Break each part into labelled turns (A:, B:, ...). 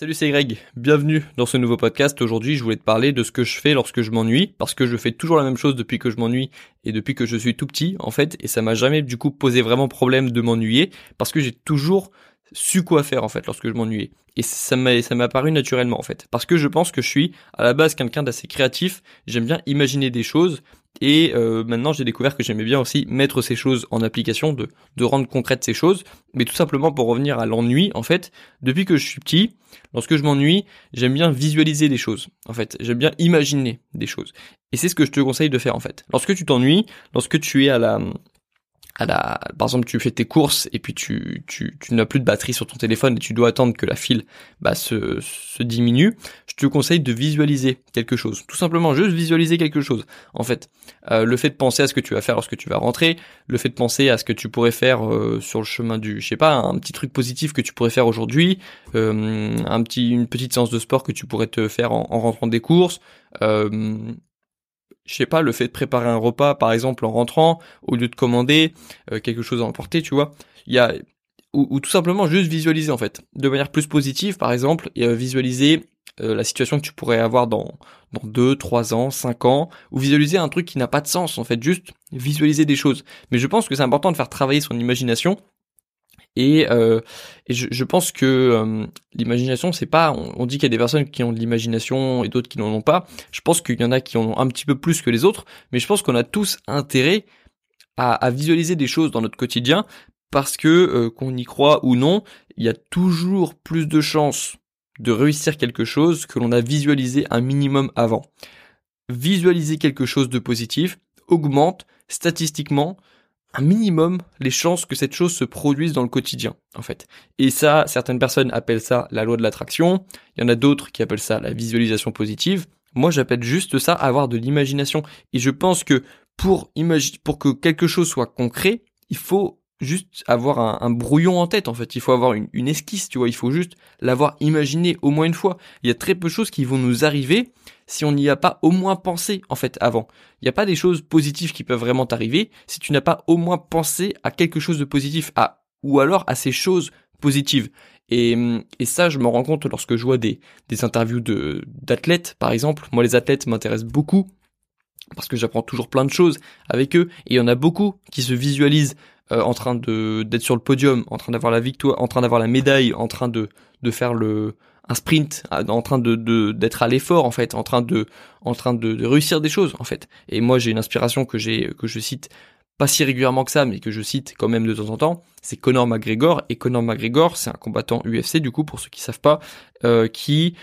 A: Salut, c'est Greg. Bienvenue dans ce nouveau podcast. Aujourd'hui, je voulais te parler de ce que je fais lorsque je m'ennuie, parce que je fais toujours la même chose depuis que je m'ennuie et depuis que je suis tout petit, en fait, et ça m'a jamais du coup posé vraiment problème de m'ennuyer, parce que j'ai toujours su quoi faire en fait lorsque je m'ennuyais. Et ça m'a ça m'a paru naturellement en fait, parce que je pense que je suis à la base quelqu'un d'assez créatif. J'aime bien imaginer des choses et euh, maintenant, j'ai découvert que j'aimais bien aussi mettre ces choses en application, de, de rendre concrètes ces choses. Mais tout simplement pour revenir à l'ennui, en fait, depuis que je suis petit, lorsque je m'ennuie, j'aime bien visualiser des choses. En fait, j'aime bien imaginer des choses. Et c'est ce que je te conseille de faire, en fait. Lorsque tu t'ennuies, lorsque tu es à la, par exemple, tu fais tes courses et puis tu, tu, tu n'as plus de batterie sur ton téléphone et tu dois attendre que la file bah, se, se diminue, je te conseille de visualiser quelque chose. Tout simplement, juste visualiser quelque chose. En fait, euh, le fait de penser à ce que tu vas faire lorsque tu vas rentrer, le fait de penser à ce que tu pourrais faire euh, sur le chemin du, je sais pas, un petit truc positif que tu pourrais faire aujourd'hui, euh, un petit, une petite séance de sport que tu pourrais te faire en, en rentrant des courses. Je sais pas, le fait de préparer un repas, par exemple, en rentrant, au lieu de commander euh, quelque chose à emporter, tu vois. Il y a ou, tout simplement juste visualiser en fait, de manière plus positive, par exemple, et euh, visualiser euh, la situation que tu pourrais avoir dans dans deux, trois ans, cinq ans, ou visualiser un truc qui n'a pas de sens en fait, juste visualiser des choses. Mais je pense que c'est important de faire travailler son imagination et, euh, je, je, pense que euh, l'imagination, c'est pas. On, dit qu'il y a des personnes qui ont de l'imagination et d'autres qui n'en ont pas. Je pense qu'il y en a qui en ont un petit peu plus que les autres, mais je pense qu'on a tous intérêt à, à, visualiser des choses dans notre quotidien parce que euh, qu'on y croit ou non, il y a toujours plus de chances de réussir quelque chose que l'on a visualisé un minimum avant. Visualiser quelque chose de positif augmente statistiquement un minimum les chances que cette chose se produise dans le quotidien, en fait. Et ça, certaines personnes appellent ça la loi de l'attraction, il y en a d'autres qui appellent ça la visualisation positive. Moi, j'appelle juste ça avoir de l'imagination. Et je pense que pour pour que quelque chose soit concret, il faut juste avoir un, brouillon en tête en fait. Il faut avoir une, une esquisse, tu vois. Il faut juste l'avoir imaginé au moins une fois. Il y a très peu de choses qui vont nous arriver si on n'y a pas au moins pensé en fait avant. Il n'y a pas des choses positives qui peuvent vraiment t'arriver si tu n'as pas au moins pensé à quelque chose de positif, à ou alors à ces choses positives. Et, ça, je me rends compte lorsque je vois des, des interviews de d'athlètes, par exemple. Moi, les athlètes m'intéressent beaucoup parce que j'apprends toujours plein de choses avec eux. Et il y en a beaucoup qui se visualisent euh, en train de d'être sur le podium, en train d'avoir la victoire, en train d'avoir la médaille, en train de faire le un sprint, en train de d'être à l'effort en fait, en train de en train de, réussir des choses en fait. Et moi j'ai une inspiration que j'ai que je cite pas si régulièrement que ça, mais que je cite quand même de temps en temps, c'est Conor McGregor. Et Conor McGregor, c'est un combattant UFC du coup pour ceux qui savent pas, euh, qui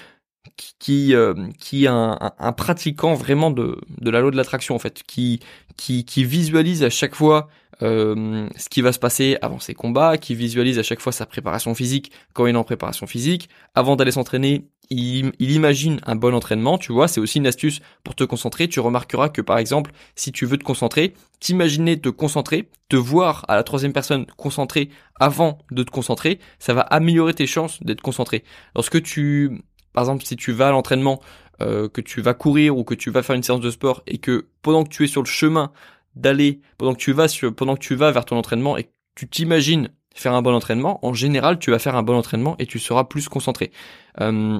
A: qui euh, qui est un, un, pratiquant vraiment de, de la loi de l'attraction en fait, qui qui qui visualise à chaque fois euh, ce qui va se passer avant ses combats, qui visualise à chaque fois sa préparation physique quand il est en préparation physique. Avant d'aller s'entraîner, il, imagine un bon entraînement, tu vois, c'est aussi une astuce pour te concentrer. Tu remarqueras que par exemple, si tu veux te concentrer, t'imaginer te concentrer, te voir à la troisième personne concentré avant de te concentrer, ça va améliorer tes chances d'être concentré. Lorsque tu, par exemple, si tu vas à l'entraînement, euh, que tu vas courir ou que tu vas faire une séance de sport et que pendant que tu es sur le chemin d'aller pendant que tu vas sur, pendant que tu vas vers ton entraînement et que tu t'imagines faire un bon entraînement, en général, tu vas faire un bon entraînement et tu seras plus concentré. Euh,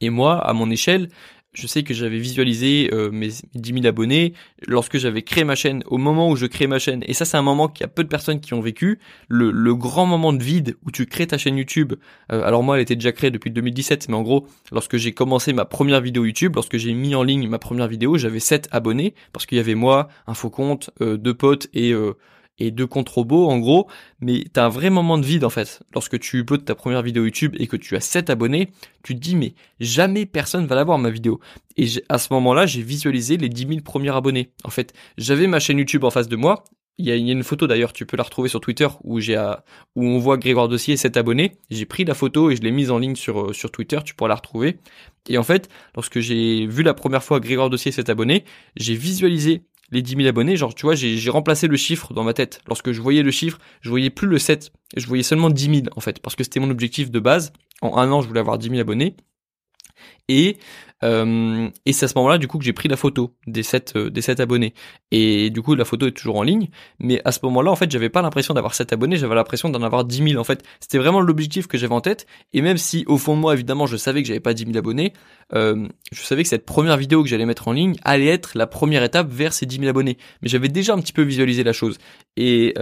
A: et moi, à mon échelle, je sais que j'avais visualisé euh, mes 10 000 abonnés lorsque j'avais créé ma chaîne, au moment où je crée ma chaîne. Et ça, c'est un moment qu'il y a peu de personnes qui ont vécu. Le, grand moment de vide où tu crées ta chaîne YouTube. Euh, alors moi, elle était déjà créée depuis 2017, mais en gros, lorsque j'ai commencé ma première vidéo YouTube, lorsque j'ai mis en ligne ma première vidéo, j'avais 7 abonnés parce qu'il y avait moi, un faux compte, euh, deux potes et et deux comptes robots en gros, mais t'as un vrai moment de vide en fait. Lorsque tu uploads ta première vidéo YouTube et que tu as 7 abonnés, tu te dis mais jamais personne va la voir ma vidéo. Et à ce moment-là, j'ai visualisé les 10 000 premiers abonnés. En fait, j'avais ma chaîne YouTube en face de moi. Il y a, une photo d'ailleurs, tu peux la retrouver sur Twitter où j'ai où on voit Grégoire Dossier 7 abonnés. J'ai pris la photo et je l'ai mise en ligne sur euh, sur Twitter, tu pourras la retrouver. Et en fait, lorsque j'ai vu la première fois Grégoire Dossier 7 abonnés, j'ai visualisé les 10 000 abonnés, genre tu vois, j'ai remplacé le chiffre dans ma tête. Lorsque je voyais le chiffre, je voyais plus le 7, je voyais seulement 10 000 en fait, parce que c'était mon objectif de base. En un an, je voulais avoir 10 000 abonnés. Et Euh, et c'est à ce moment-là du coup que j'ai pris la photo des sept euh, des sept abonnés. Et du coup la photo est toujours en ligne, mais à ce moment-là en fait j'avais pas l'impression d'avoir 7 abonnés, j'avais l'impression d'en avoir 10 000 en fait. C'était vraiment l'objectif que j'avais en tête. Et même si au fond de moi évidemment je savais que j'avais pas 10 000 abonnés, euh, je savais que cette première vidéo que j'allais mettre en ligne allait être la première étape vers ces 10 000 abonnés. Mais j'avais déjà un petit peu visualisé la chose. Et,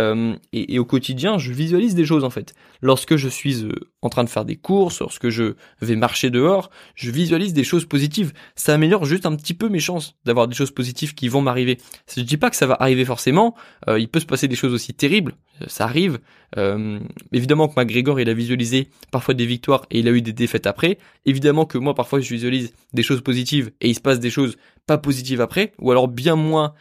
A: et, et, au quotidien je visualise des choses en fait. Lorsque je suis en train de faire des courses, lorsque je vais marcher dehors, je visualise des choses positives. Ça améliore juste un petit peu mes chances d'avoir des choses positives qui vont m'arriver. Je dis pas que ça va arriver forcément, euh, il peut se passer des choses aussi terribles, euh, ça arrive. Euh, évidemment que McGregor il a visualisé parfois des victoires et il a eu des défaites après. Évidemment que moi parfois je visualise des choses positives et il se passe des choses pas positives après, ou alors bien moins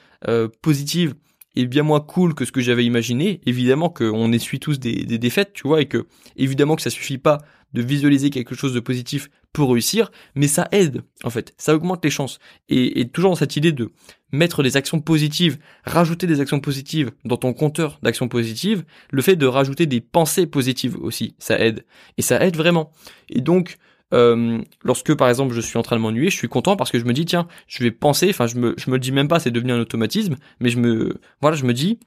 A: positives et bien moins cool que ce que j'avais imaginé. Évidemment qu'on essuie tous des, des défaites, tu vois, et que évidemment que ça suffit pas de visualiser quelque chose de positif pour réussir, mais ça aide en fait, ça augmente les chances. Et, et toujours dans cette idée de mettre des actions positives, rajouter des actions positives dans ton compteur d'actions positives, le fait de rajouter des pensées positives aussi, ça aide. Et ça aide vraiment. Et donc, euh, lorsque par exemple je suis en train de m'ennuyer, je suis content parce que je me dis tiens, je vais penser, enfin je me je me le dis même pas, c'est devenu un automatisme, mais je me voilà, je me dis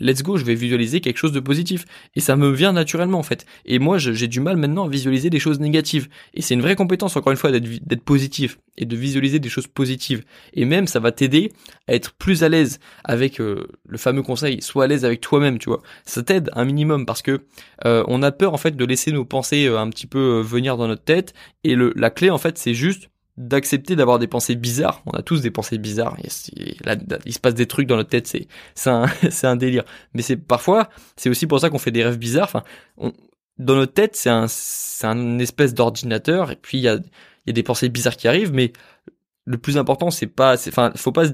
A: let's go, je vais visualiser quelque chose de positif. Et ça me vient naturellement en fait. Et moi, j'ai du mal maintenant à visualiser des choses négatives. Et c'est une vraie compétence, encore une fois, d'être positif et de visualiser des choses positives. Et même, ça va t'aider à être plus à l'aise avec euh, le fameux conseil, sois à l'aise avec toi-même, tu vois. Ça t'aide un minimum parce que euh, on a peur en fait de laisser nos pensées euh, un petit peu venir dans notre tête. Et la clé en fait, c'est juste d'accepter d'avoir des pensées bizarres. On a tous des pensées bizarres. Il, se passe des trucs dans notre tête, c'est c'est un un délire. Mais c'est parfois c'est aussi pour ça qu'on fait des rêves bizarres. Dans notre tête, c'est un c'est un espèce d'ordinateur et puis il y a il y a des pensées bizarres qui arrivent. Mais le plus important, c'est pas, enfin, faut pas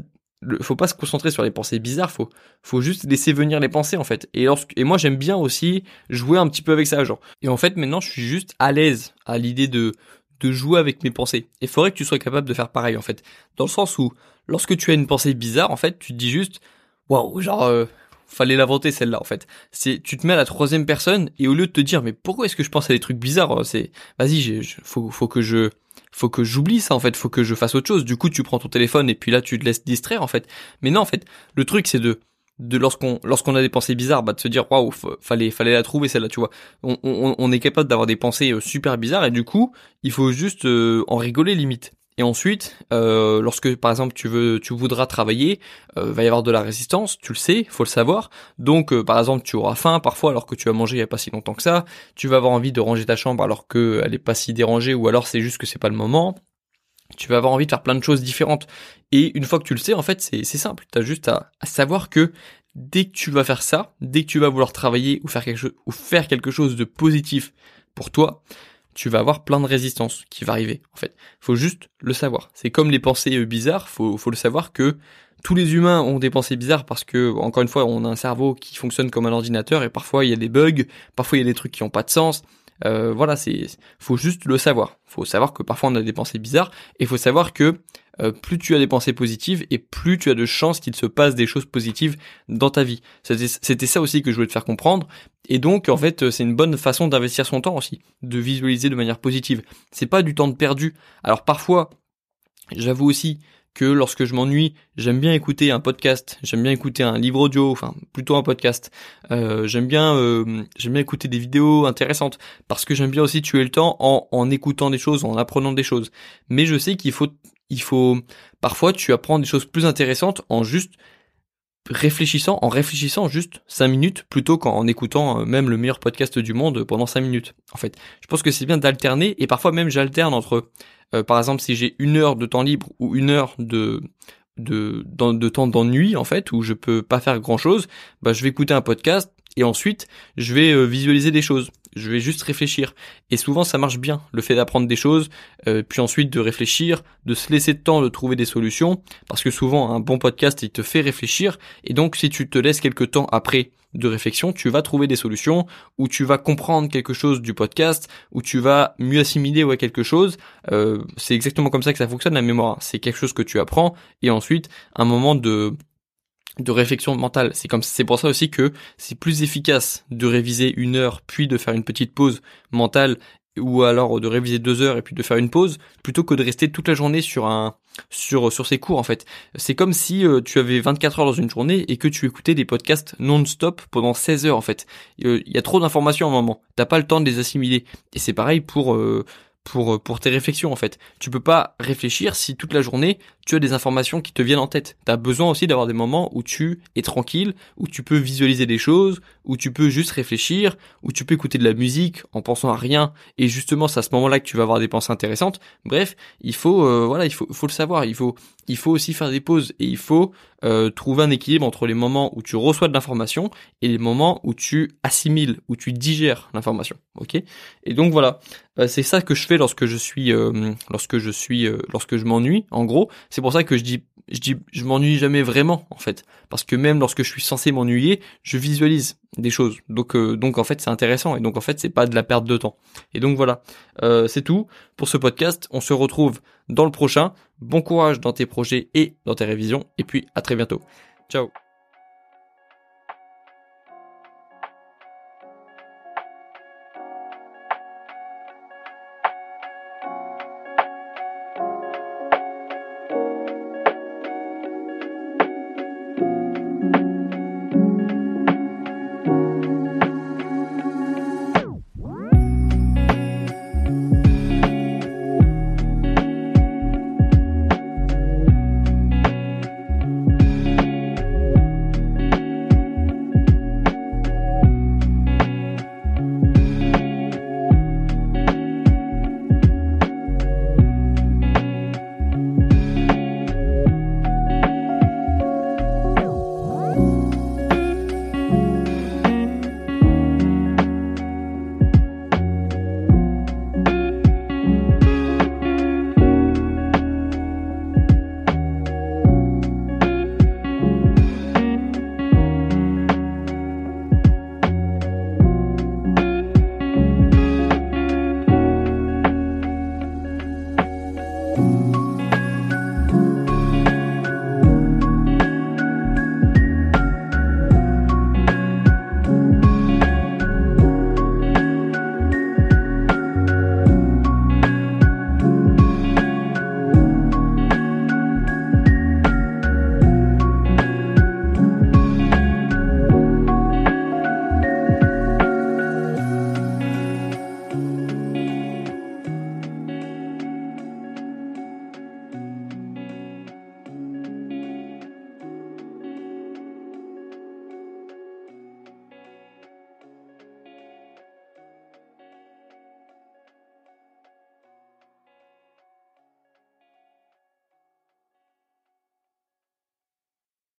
A: faut pas se concentrer sur les pensées bizarres, faut faut juste laisser venir les pensées en fait. Et lorsque et moi j'aime bien aussi jouer un petit peu avec ça genre. Et en fait maintenant je suis juste à l'aise à l'idée de de jouer avec mes pensées. Et il faudrait que tu sois capable de faire pareil en fait. Dans le sens où lorsque tu as une pensée bizarre en fait, tu te dis juste waouh, genre euh, fallait l'inventer celle-là en fait. C'est tu te mets à la troisième personne et au lieu de te dire mais pourquoi est-ce que je pense à des trucs bizarres, euh, c'est vas-y, faut faut que je faut que j'oublie ça en fait, faut que je fasse autre chose. Du coup, tu prends ton téléphone et puis là tu te laisses distraire en fait. Mais non en fait, le truc c'est de de lorsqu'on lorsqu'on a des pensées bizarres bah de se dire waouh fallait fallait la trouver celle-là tu vois. On, on, on est capable d'avoir des pensées euh, super bizarres et du coup il faut juste euh, en rigoler limite. Et ensuite euh, lorsque par exemple tu veux tu voudras travailler euh, va y avoir de la résistance tu le sais faut le savoir. Donc euh, par exemple tu auras faim parfois alors que tu as mangé il y a pas si longtemps que ça. Tu vas avoir envie de ranger ta chambre alors que elle est pas si dérangée ou alors c'est juste que c'est pas le moment tu vas avoir envie de faire plein de choses différentes. Et une fois que tu le sais, en fait, c'est simple. Tu as juste à, savoir que dès que tu vas faire ça, dès que tu vas vouloir travailler ou faire quelque chose, ou faire quelque chose de positif pour toi, tu vas avoir plein de résistance qui va arriver. En fait, faut juste le savoir. C'est comme les pensées euh, bizarres. Faut, faut le savoir que tous les humains ont des pensées bizarres parce que, encore une fois, on a un cerveau qui fonctionne comme un ordinateur et parfois il y a des bugs, parfois il y a des trucs qui n'ont pas de sens. Euh, voilà, c'est, faut juste le savoir. Faut savoir que parfois on a des pensées bizarres et faut savoir que euh, plus tu as des pensées positives et plus tu as de chances qu'il se passe des choses positives dans ta vie. C'était ça aussi que je voulais te faire comprendre. Et donc, en fait, c'est une bonne façon d'investir son temps aussi, de visualiser de manière positive. C'est pas du temps de perdu. Alors parfois, j'avoue aussi que lorsque je m'ennuie, j'aime bien écouter un podcast, j'aime bien écouter un livre audio, enfin plutôt un podcast. Euh, j'aime bien, euh, j'aime bien écouter des vidéos intéressantes parce que j'aime bien aussi tuer le temps en, en écoutant des choses, en apprenant des choses. Mais je sais qu'il faut, il faut parfois tu apprends des choses plus intéressantes en juste réfléchissant, en réfléchissant juste 5 minutes plutôt qu'en écoutant euh, même le meilleur podcast du monde pendant 5 minutes. En fait, je pense que c'est bien d'alterner et parfois même j'alterne entre, euh, par exemple, si j'ai une heure de temps libre ou une heure de de, de, temps d'ennui en fait où je peux pas faire grand chose, bah je vais écouter un podcast et ensuite je vais euh, visualiser des choses je vais juste réfléchir. Et souvent ça marche bien, le fait d'apprendre des choses, euh, puis ensuite de réfléchir, de se laisser de temps de trouver des solutions, parce que souvent un bon podcast il te fait réfléchir, et donc si tu te laisses quelques temps après de réflexion, tu vas trouver des solutions, ou tu vas comprendre quelque chose du podcast, ou tu vas mieux assimiler ouais, quelque chose. Euh, c'est exactement comme ça que ça fonctionne la mémoire. C'est quelque chose que tu apprends, et ensuite un moment de de réflexion mentale. C'est comme c'est pour ça aussi que c'est plus efficace de réviser une heure puis de faire une petite pause mentale ou alors de réviser deux heures et puis de faire une pause, plutôt que de rester toute la journée sur un sur sur ces cours en fait. C'est comme si euh, tu avais 24 heures dans une journée et que tu écoutais des podcasts non-stop pendant 16 heures en fait. Il y a trop d'informations à un moment. T'as pas le temps de les assimiler. Et c'est pareil pour euh, pour, euh, pour tes réflexions en fait. Tu peux pas réfléchir si toute la journée tu as des informations qui te viennent en tête. Tu as besoin aussi d'avoir des moments où tu es tranquille, où tu peux visualiser des choses, où tu peux juste réfléchir, où tu peux écouter de la musique en pensant à rien et justement c'est à ce moment-là que tu vas avoir des pensées intéressantes. Bref, il faut euh, voilà, il faut faut le savoir, il faut il faut aussi faire des pauses et il faut euh, trouver un équilibre entre les moments où tu reçois de l'information et les moments où tu assimiles, où tu digères l'information. Ok? Et donc voilà, c'est ça que je fais lorsque je suis lorsque je suis lorsque je m'ennuie. En gros, c'est pour ça que je dis je dis je m'ennuie jamais vraiment en fait parce que même lorsque je suis censé m'ennuyer, je visualise des choses. Donc euh, donc en fait, c'est intéressant et donc en fait, c'est pas de la perte de temps. Et donc voilà, euh, c'est tout pour ce podcast. On se retrouve dans le prochain. Bon courage dans tes projets et dans tes révisions et puis à très bientôt. Ciao.